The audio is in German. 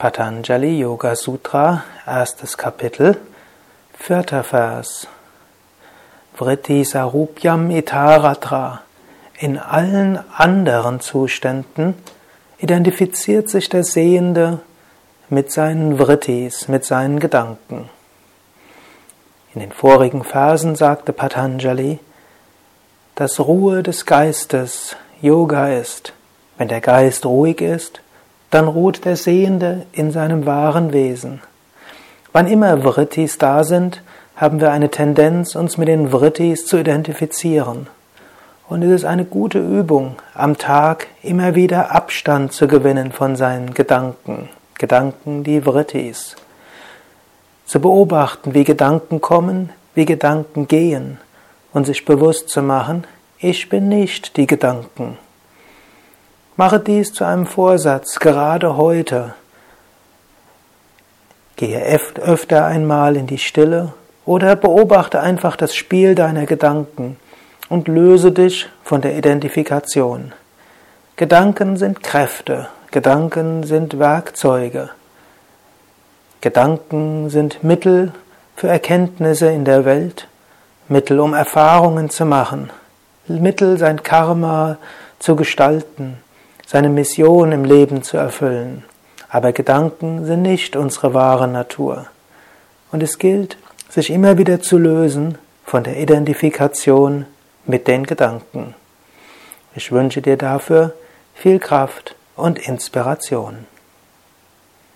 Patanjali Yoga Sutra, erstes Kapitel, vierter Vers. Vritti Sarupyam Itaratra. In allen anderen Zuständen identifiziert sich der Sehende mit seinen Vrittis, mit seinen Gedanken. In den vorigen Versen sagte Patanjali, dass Ruhe des Geistes Yoga ist. Wenn der Geist ruhig ist, dann ruht der Sehende in seinem wahren Wesen. Wann immer Vrittis da sind, haben wir eine Tendenz, uns mit den Vrittis zu identifizieren. Und es ist eine gute Übung, am Tag immer wieder Abstand zu gewinnen von seinen Gedanken, Gedanken, die Vrittis. Zu beobachten, wie Gedanken kommen, wie Gedanken gehen und sich bewusst zu machen, ich bin nicht die Gedanken. Mache dies zu einem Vorsatz, gerade heute. Gehe öfter einmal in die Stille oder beobachte einfach das Spiel deiner Gedanken und löse dich von der Identifikation. Gedanken sind Kräfte, Gedanken sind Werkzeuge. Gedanken sind Mittel für Erkenntnisse in der Welt, Mittel, um Erfahrungen zu machen, Mittel, sein Karma zu gestalten seine Mission im Leben zu erfüllen. Aber Gedanken sind nicht unsere wahre Natur. Und es gilt, sich immer wieder zu lösen von der Identifikation mit den Gedanken. Ich wünsche dir dafür viel Kraft und Inspiration.